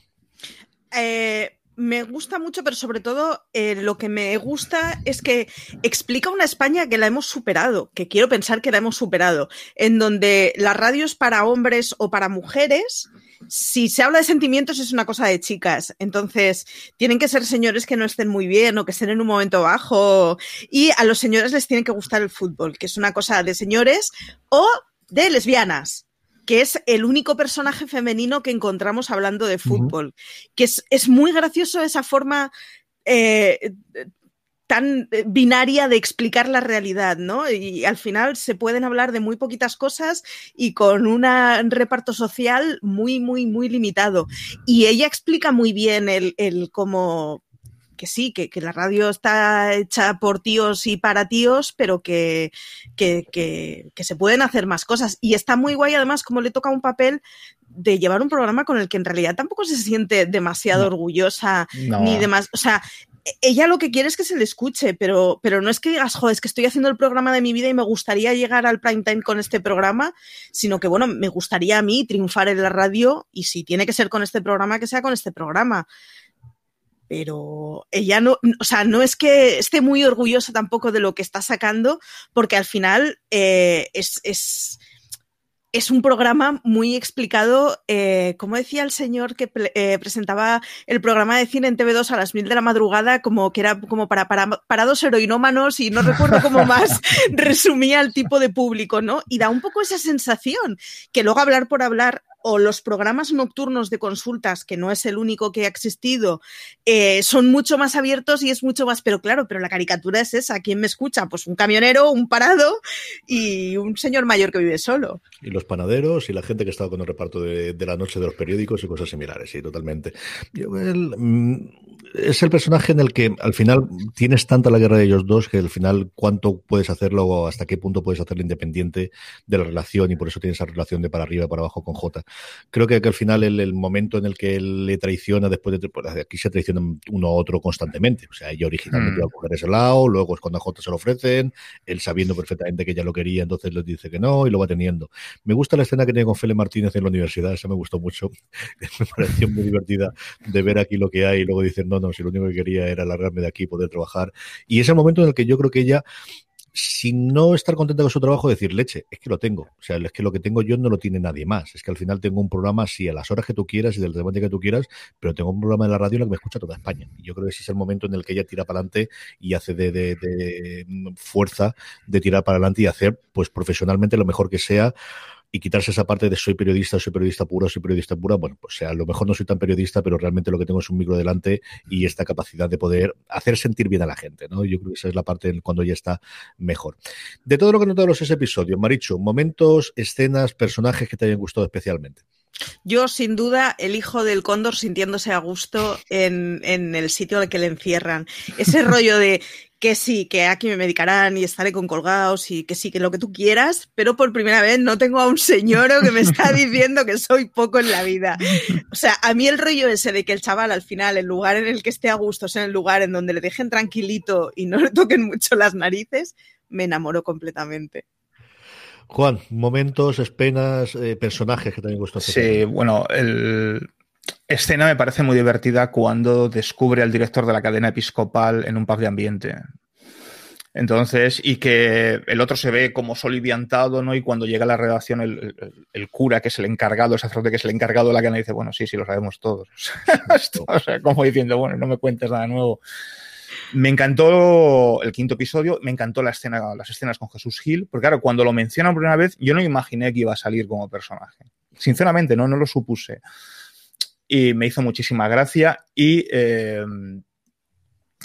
Eh, me gusta mucho, pero sobre todo eh, lo que me gusta es que explica una España que la hemos superado, que quiero pensar que la hemos superado, en donde la radio es para hombres o para mujeres. Si se habla de sentimientos es una cosa de chicas, entonces tienen que ser señores que no estén muy bien o que estén en un momento bajo y a los señores les tiene que gustar el fútbol, que es una cosa de señores o de lesbianas que es el único personaje femenino que encontramos hablando de fútbol. Uh -huh. Que es, es, muy gracioso esa forma eh, tan eh, binaria de explicar la realidad, ¿no? Y al final se pueden hablar de muy poquitas cosas y con un reparto social muy, muy, muy limitado. Y ella explica muy bien el, el cómo que sí, que, que, la radio está hecha por tíos y para tíos, pero que, que, que, se pueden hacer más cosas. Y está muy guay, además, como le toca un papel de llevar un programa con el que en realidad tampoco se siente demasiado No. orgullosa, No. ni demás. O sea, ella lo que quiere es que se le escuche, pero, pero no es que digas, joder, es que estoy haciendo el programa de mi vida y me gustaría llegar al prime time con este programa, sino que, bueno, me gustaría a mí triunfar en la radio y si tiene que ser con este programa, que sea con este programa. Pero ella no, o sea, no es que esté muy orgullosa tampoco de lo que está sacando, porque al final eh, es, es, es un programa muy explicado, eh, como decía el señor que eh, presentaba el programa de cine en TV2 a las mil de la madrugada, como que era como para, para, para dos heroinómanos y no recuerdo cómo más resumía el tipo de público, ¿no? Y da un poco esa sensación que luego hablar por hablar o los programas nocturnos de consultas, que no es el único que ha existido, eh, son mucho más abiertos y es mucho más, pero claro, pero la caricatura es esa. ¿Quién me escucha? Pues un camionero, un parado y un señor mayor que vive solo. Y los panaderos y la gente que estaba con el reparto de, la noche de los periódicos y cosas similares, sí, totalmente. Mm, es el personaje en el que al final tienes tanta la guerra de ellos dos que al final cuánto puedes hacerlo o hasta qué punto puedes hacerlo independiente de la relación y por eso tienes esa relación de para arriba y para abajo con J. Creo que, que al final el, el, momento en el que él le traiciona después de pues, aquí se traicionan uno a otro constantemente. O sea, ella originalmente Mm. iba a coger ese lado, luego es cuando a J se lo ofrecen, él sabiendo perfectamente que ella lo quería, entonces le dice que no y lo va teniendo. Me gusta la escena que tiene con Fele Martínez en la universidad, esa me gustó mucho. me pareció muy divertida de ver aquí lo que hay y luego dicen, no, no, si lo único que quería era largarme de aquí, poder trabajar. Y es el momento en el que yo creo que ella sin no estar contenta con su trabajo, decir, leche, es que lo tengo. O sea, es que lo que tengo yo no lo tiene nadie más. Es que al final tengo un programa así a las horas que tú quieras y del tema que tú quieras, pero tengo un programa en la radio en el que me escucha toda España. Y yo creo que ese es el momento en el que ella tira para adelante y hace de, de, de fuerza de tirar para adelante y hacer, pues profesionalmente lo mejor que sea y quitarse esa parte de soy periodista, soy periodista pura, soy periodista pura, bueno, pues sea, a lo mejor no soy tan periodista, pero realmente lo que tengo es un micro delante y esta capacidad de poder hacer sentir bien a la gente, ¿no? Yo creo que esa es la parte cuando ya está mejor. De todo lo que los ese episodios, Maricho, momentos, escenas, personajes que te hayan gustado especialmente. Yo, sin duda, el hijo del cóndor sintiéndose a gusto en, en el sitio al que le encierran. Ese rollo de que sí, que aquí me medicarán y estaré con colgados y que sí, que lo que tú quieras, pero por primera vez no tengo a un señor que me está diciendo que soy poco en la vida. O sea, a mí el rollo ese de que el chaval al final, el lugar en el que esté a gusto, es en el lugar en donde le dejen tranquilito y no le toquen mucho las narices, me enamoró completamente. Juan, momentos, escenas, eh, personajes que te hayan gustado. Sí, bueno, el, escena me parece muy divertida cuando descubre al director de la cadena episcopal en un pub de ambiente. Entonces, y que el otro se ve como soliviantado, ¿no? Y cuando llega a la redacción, el, el, el, cura, que es el encargado, el sacerdote que es el encargado de la cadena, dice, bueno, sí, sí, lo sabemos todos. o sea, como diciendo, bueno, no me cuentes nada nuevo. Me encantó el quinto episodio, me encantó la escena, las escenas con Jesús Gil, porque claro, cuando lo mencionan por primera vez, yo no imaginé que iba a salir como personaje. Sinceramente, no, no lo supuse y me hizo muchísima gracia y eh,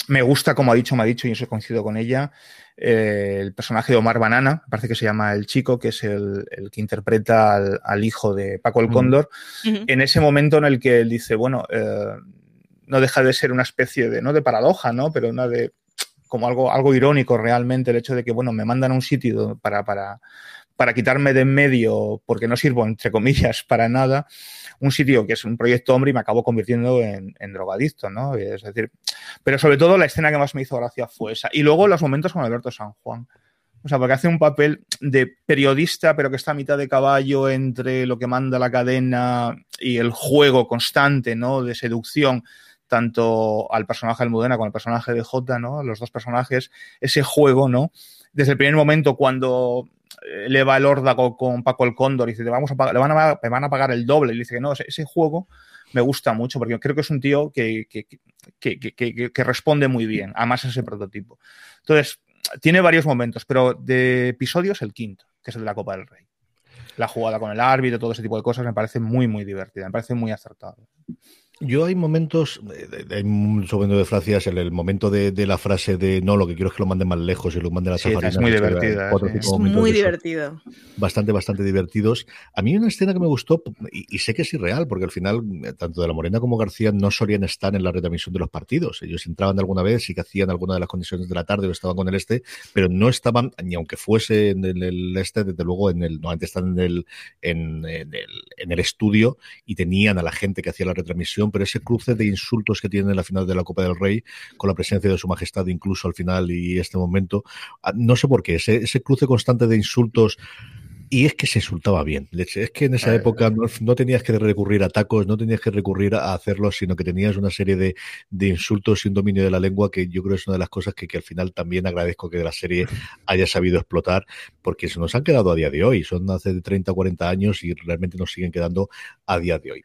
me gusta, como ha dicho, me ha dicho y eso coincido con ella, eh, el personaje de Omar Banana, parece que se llama el chico, que es el, el que interpreta al, al, hijo de Paco el Cóndor, uh -huh. en ese momento en el que él dice, bueno, eh, no deja de ser una especie de, no de paradoja, ¿no? Pero una de como algo, algo irónico realmente el hecho de que, bueno, me mandan a un sitio para, para, para quitarme de en medio porque no sirvo, entre comillas, para nada, un sitio que es un proyecto hombre y me acabo convirtiendo en, en, drogadicto, ¿no? Es decir, pero sobre todo la escena que más me hizo gracia fue esa. Y luego los momentos con Alberto San Juan. O sea, porque hace un papel de periodista, pero que está a mitad de caballo entre lo que manda la cadena y el juego constante, ¿no? De seducción tanto al personaje de Almudena como al personaje de Jota, ¿no? Los dos personajes, ese juego, ¿no? Desde el primer momento cuando le va el órdago con Paco el Cóndor y dice, te vamos a pagar, le van a, me van a pagar el doble. Y dice que no, ese, ese, juego me gusta mucho porque creo que es un tío que, que, que, que, responde muy bien, además ese prototipo. Entonces, tiene varios momentos, pero de episodios el quinto, que es el de la Copa del Rey. La jugada con el árbitro, todo ese tipo de cosas me parece muy, muy divertida, me parece muy acertado. Yo hay momentos, eh, hay mucho momento de frases, el, el momento de, de la frase de no, lo que quiero es que lo manden más lejos y lo manden a la Sí, chafarina", es muy divertida, cuatro sí. Es muy divertido. bastante, bastante divertidos. A mí una escena que me gustó, y, y sé que es irreal, porque al final, eh, tanto de la Morena como García no solían estar en la retransmisión de los partidos. Ellos entraban de alguna vez, sí que hacían alguna de las condiciones de la tarde o estaban con el este, pero no estaban, ni aunque fuese en el, el este, desde luego, en el, normalmente están en el, en, en el, en el estudio y tenían a la gente que hacía la retransmisión, pero ese cruce de insultos que tienen en la final de la Copa del Rey, con la presencia de su majestad incluso al final y este momento, ah, no sé por qué, ese, ese cruce constante de insultos y es que se insultaba bien. Es que en esa Eh. época no, no tenías que recurrir a tacos, no tenías que recurrir a hacerlo, sino que tenías una serie de, de insultos y un dominio de la lengua que yo creo es una de las cosas que, que al final también agradezco que la serie haya sabido explotar, porque se nos han quedado a día de hoy. Son hace de 30 o 40 años y realmente nos siguen quedando a día de hoy.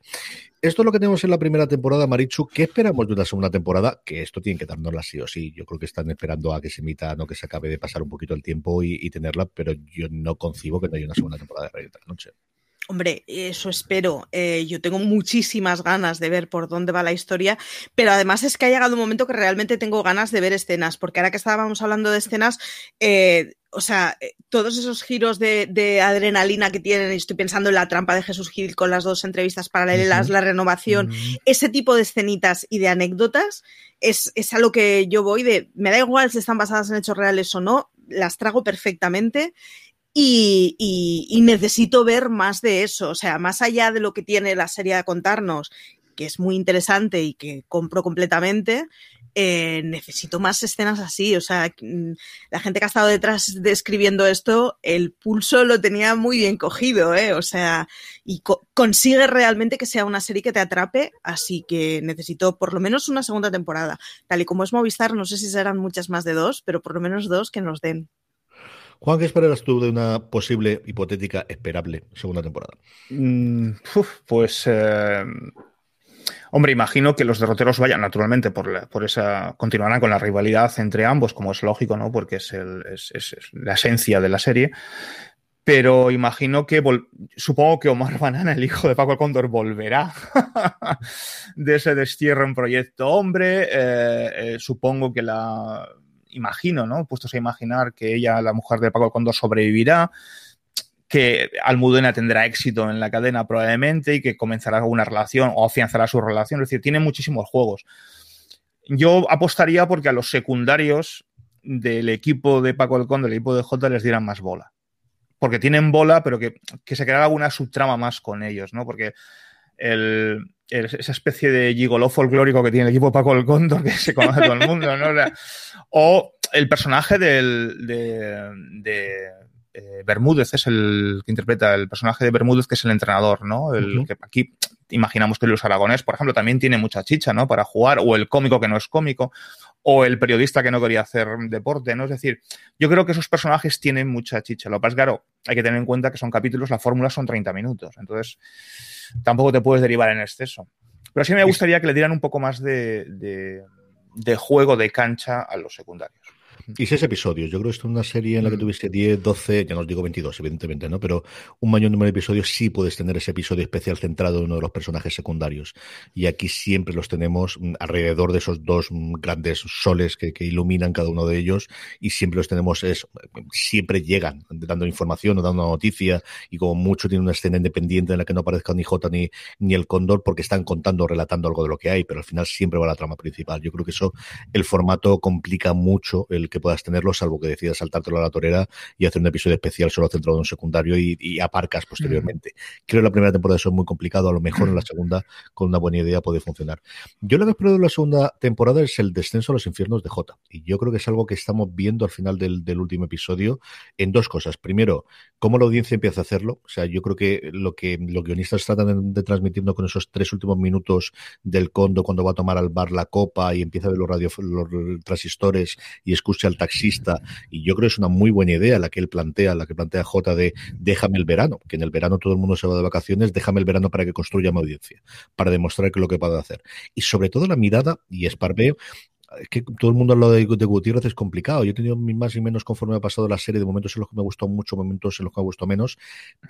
Esto es lo que tenemos en la primera temporada, Marichu. ¿Qué esperamos de una segunda temporada? Que esto tiene que dárnosla sí o sí. Yo creo que están esperando a que se emita, no que se acabe de pasar un poquito el tiempo y, tenerla, pero yo no concibo que no haya una segunda temporada de Rey de la Noche. Hombre, eso espero. Eh, yo tengo muchísimas ganas de ver por dónde va la historia, pero además es que ha llegado un momento que realmente tengo ganas de ver escenas, porque ahora que estábamos hablando de escenas, eh, o sea, eh, todos esos giros de, de adrenalina que tienen, y estoy pensando en la trampa de Jesús Gil con las dos entrevistas paralelas, la renovación, ese tipo de escenitas y de anécdotas es, es a lo que yo voy de, me da igual si están basadas en hechos reales o no, las trago perfectamente y, necesito ver más de eso, o sea, más allá de lo que tiene la serie a contarnos, que es muy interesante y que compro completamente. eh, necesito más escenas así, o sea, mm, la gente que ha estado detrás de escribiendo esto, el pulso lo tenía muy bien cogido, ¿eh? o sea, y co- consigue realmente que sea una serie que te atrape, así que necesito por lo menos una segunda temporada. Tal y como es Movistar, no sé si serán muchas más de dos, pero por lo menos dos que nos den. Juan, ¿qué esperas tú de una posible, hipotética, esperable segunda temporada? Mm, pues, eh, hombre, imagino que los derroteros vayan naturalmente por, la- por esa, continuarán con la rivalidad entre ambos, como es lógico, ¿no? Porque es, el- es- es- es la esencia de la serie. Pero imagino que, supongo que Omar Banana, el hijo de Paco el Cóndor, volverá de ese destierro en Proyecto Hombre. Eh, eh, supongo que la, imagino, ¿no? Puestos a imaginar que ella, la mujer de Paco el Cóndor, sobrevivirá que Almudena tendrá éxito en la cadena probablemente y que comenzará alguna relación o afianzará su relación. Es decir, tiene muchísimos juegos. Yo apostaría porque a los secundarios del equipo de Paco Conde, del equipo de J, les dieran más bola. Porque tienen bola, pero que, que se creara alguna subtrama más con ellos, ¿no? Porque el- esa especie de gigoló folclórico que tiene el equipo Paco el Cóndor, que se conoce todo el mundo, ¿no? O el personaje del, de, de, eh, Bermúdez es el que interpreta el personaje de Bermúdez, que es el entrenador, ¿no? El que aquí imaginamos que Luis Aragonés, por ejemplo, también tiene mucha chicha, ¿no? Para jugar, o el cómico que no es cómico, o el periodista que no quería hacer deporte, ¿no? Es decir, yo creo que esos personajes tienen mucha chicha. Lo que pasa es, claro, hay que tener en cuenta que son capítulos, la fórmula son 30 minutos, entonces tampoco te puedes derivar en exceso. Pero sí me gustaría que le dieran un poco más de, de, de juego de cancha a los secundarios. Y seis episodios. Yo creo que esto es una serie en la que Mm. tuviese 10, 12, ya no os digo 22, evidentemente, ¿no? Pero un mayor número de episodios sí puedes tener ese episodio especial centrado en uno de los personajes secundarios. Y aquí siempre los tenemos mm, alrededor de esos dos mm, grandes soles que, que iluminan cada uno de ellos y siempre los tenemos, es, siempre llegan dando información o dando una noticia y como mucho tiene una escena independiente en la que no aparezca ni Jota ni, ni el Cóndor porque están contando o relatando algo de lo que hay, pero al final siempre va la trama principal. Yo creo que eso, el formato complica mucho el que puedas tenerlo, salvo que decidas saltártelo a la torera y hacer un episodio especial solo centrado en un secundario y, y aparcas posteriormente. Creo que la primera temporada eso es muy complicado, a lo mejor en la segunda, con una buena idea, puede funcionar. Yo lo que espero de la segunda temporada es el descenso a los infiernos de Jota. Y yo creo que es algo que estamos viendo al final del, del último episodio en dos cosas. Primero, cómo la audiencia empieza a hacerlo. O sea, yo creo que lo que los guionistas tratan de, de transmitirnos con esos tres últimos minutos del condo cuando va a tomar al bar la copa y empieza a ver los, radio, los transistores y escucha al taxista. Y yo creo que es una muy buena idea la que él plantea, la que plantea J de déjame el verano, que en el verano todo el mundo se va de vacaciones, déjame el verano para que construya mi audiencia, para demostrar que es lo que puedo hacer. Y sobre todo la mirada y esparveo es que todo el mundo habla de, de Gutiérrez, es complicado. Yo he tenido mis más y menos conforme ha pasado la serie, de momentos en los que me ha gustado mucho, momentos en los que me ha gustado menos,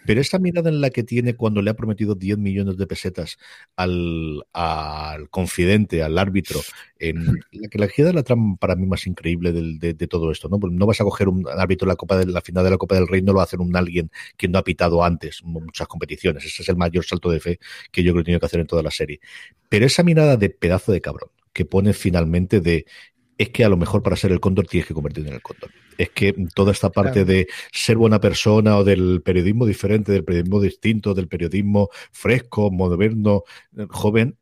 pero esa mirada en la que tiene cuando le ha prometido 10 millones de pesetas al, al confidente, al árbitro, en la que la gira la trama para mí más increíble del, de, de, todo esto, ¿no? Porque no vas a coger un árbitro en la Copa de la final de la Copa del Rey, no lo va a hacer un alguien que no ha pitado antes muchas competiciones. Ese es el mayor salto de fe que yo creo que he tenido que hacer en toda la serie. Pero esa mirada de pedazo de cabrón que pone finalmente de es que a lo mejor para ser el cóndor tienes que convertirte en el cóndor. Es que toda esta parte claro. de ser buena persona o del periodismo diferente, del periodismo distinto, del periodismo fresco, moderno, joven,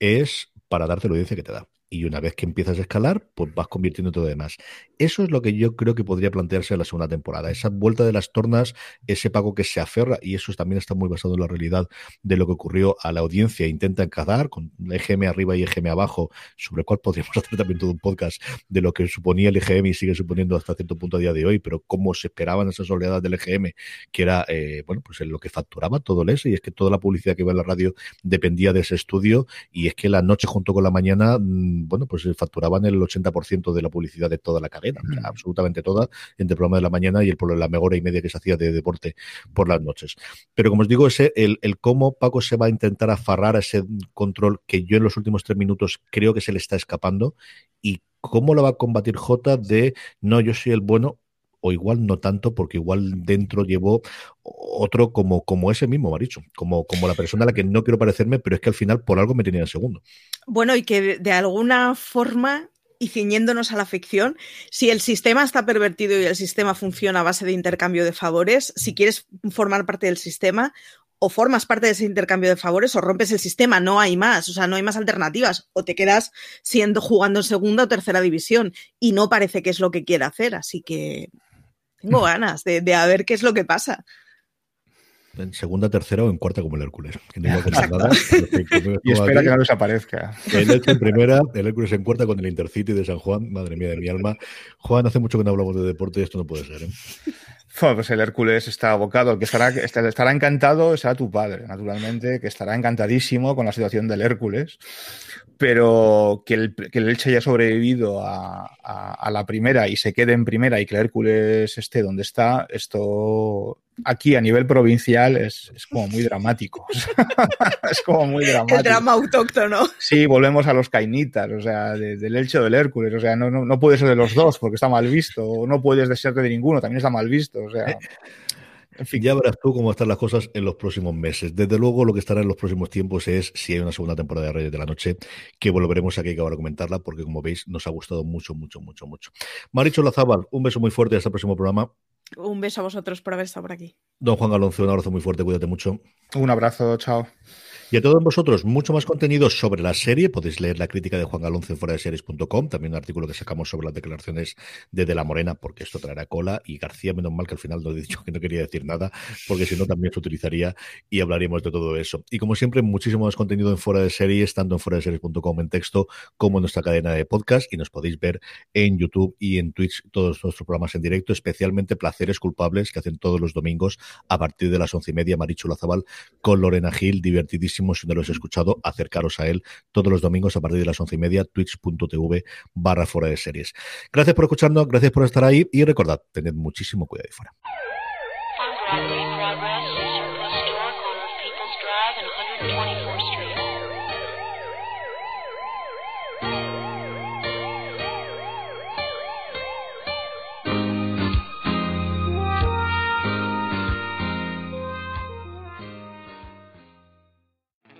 es para darte la audiencia que te da. Y una vez que empiezas a escalar, pues vas convirtiendo todo demás. Eso es lo que yo creo que podría plantearse en la segunda temporada. Esa vuelta de las tornas, ese pago que se aferra, y eso también está muy basado en la realidad de lo que ocurrió a la audiencia. Intenta encadar con EGM arriba y EGM abajo, sobre el cual podríamos hacer también todo un podcast de lo que suponía el EGM y sigue suponiendo hasta cierto punto a día de hoy, pero cómo se esperaban esas oleadas del EGM, que era, eh, bueno, pues en lo que facturaba todo el S, y es que toda la publicidad que iba en la radio dependía de ese estudio, y es que la noche junto con la mañana bueno, pues facturaban el 80% de la publicidad de toda la cadena, o sea, absolutamente toda, entre el programa de la mañana y el la mejor y media que se hacía de deporte por las noches. Pero como os digo, ese, el, el cómo Paco se va a intentar afarrar a ese control que yo en los últimos tres minutos creo que se le está escapando y cómo lo va a combatir J de no, yo soy el bueno, o igual no tanto, porque igual dentro llevó otro como, como ese mismo Maricho, como, como la persona a la que no quiero parecerme, pero es que al final por algo me tenía en segundo. Bueno, y que de, de alguna forma y ciñéndonos a la ficción, si el sistema está pervertido y el sistema funciona a base de intercambio de favores, si quieres formar parte del sistema, o formas parte de ese intercambio de favores o rompes el sistema, no hay más, o sea, no hay más alternativas, o te quedas siendo jugando en segunda o tercera división y no parece que es lo que quiere hacer, así que tengo ganas de, de a ver qué es lo que pasa en segunda, tercera o en cuarta como el Hércules. Que no nada, y espera que no desaparezca. El Hércules en primera, el Hércules en cuarta con el Intercity de San Juan. Madre mía de mi alma. Juan, hace mucho que no hablamos de deporte y esto no puede ser. ¿eh? Pues el Hércules está abocado. El que estará, estará encantado será tu padre, naturalmente, que estará encantadísimo con la situación del Hércules pero que el, que el Elche haya sobrevivido a, a, a, la primera y se quede en primera y que el Hércules esté donde está, esto aquí a nivel provincial es, es como muy dramático. es como muy dramático. El drama autóctono. Sí, volvemos a los cainitas, o sea, de, del Elche o del Hércules. O sea, no, no, no puedes ser de los dos porque está mal visto, o no puedes desearte de ninguno, también está mal visto. O sea. En fin, ya verás tú cómo están las cosas en los próximos meses. Desde luego, lo que estará en los próximos tiempos es si hay una segunda temporada de Reyes de la Noche, que volveremos aquí a acabar a comentarla, porque como veis, nos ha gustado mucho, mucho, mucho, mucho. Maricho Lazábal, un beso muy fuerte hasta el próximo programa. Un beso a vosotros por haber estado por aquí. Don Juan Alonso, un abrazo muy fuerte, cuídate mucho. Un abrazo, chao. Y a todos vosotros, mucho más contenido sobre la serie. Podéis leer la crítica de Juan Galonce en fuera de series.com, también un artículo que sacamos sobre las declaraciones de De la Morena, porque esto traerá cola. Y García, menos mal que al final no he dicho que no quería decir nada, porque si no también se utilizaría y hablaríamos de todo eso. Y como siempre, muchísimo más contenido en fuera de series, tanto en fuera en texto como en nuestra cadena de podcast. Y nos podéis ver en YouTube y en Twitch todos nuestros programas en directo, especialmente Placeres Culpables, que hacen todos los domingos a partir de las once y media, Marichu Lazabal con Lorena Gil, divertidísimo si no lo has escuchado, acercaros a él todos los domingos a partir de las once y media, twitch.tv barra fuera de series. Gracias por escucharnos, gracias por estar ahí y recordad, tened muchísimo cuidado ahí fuera.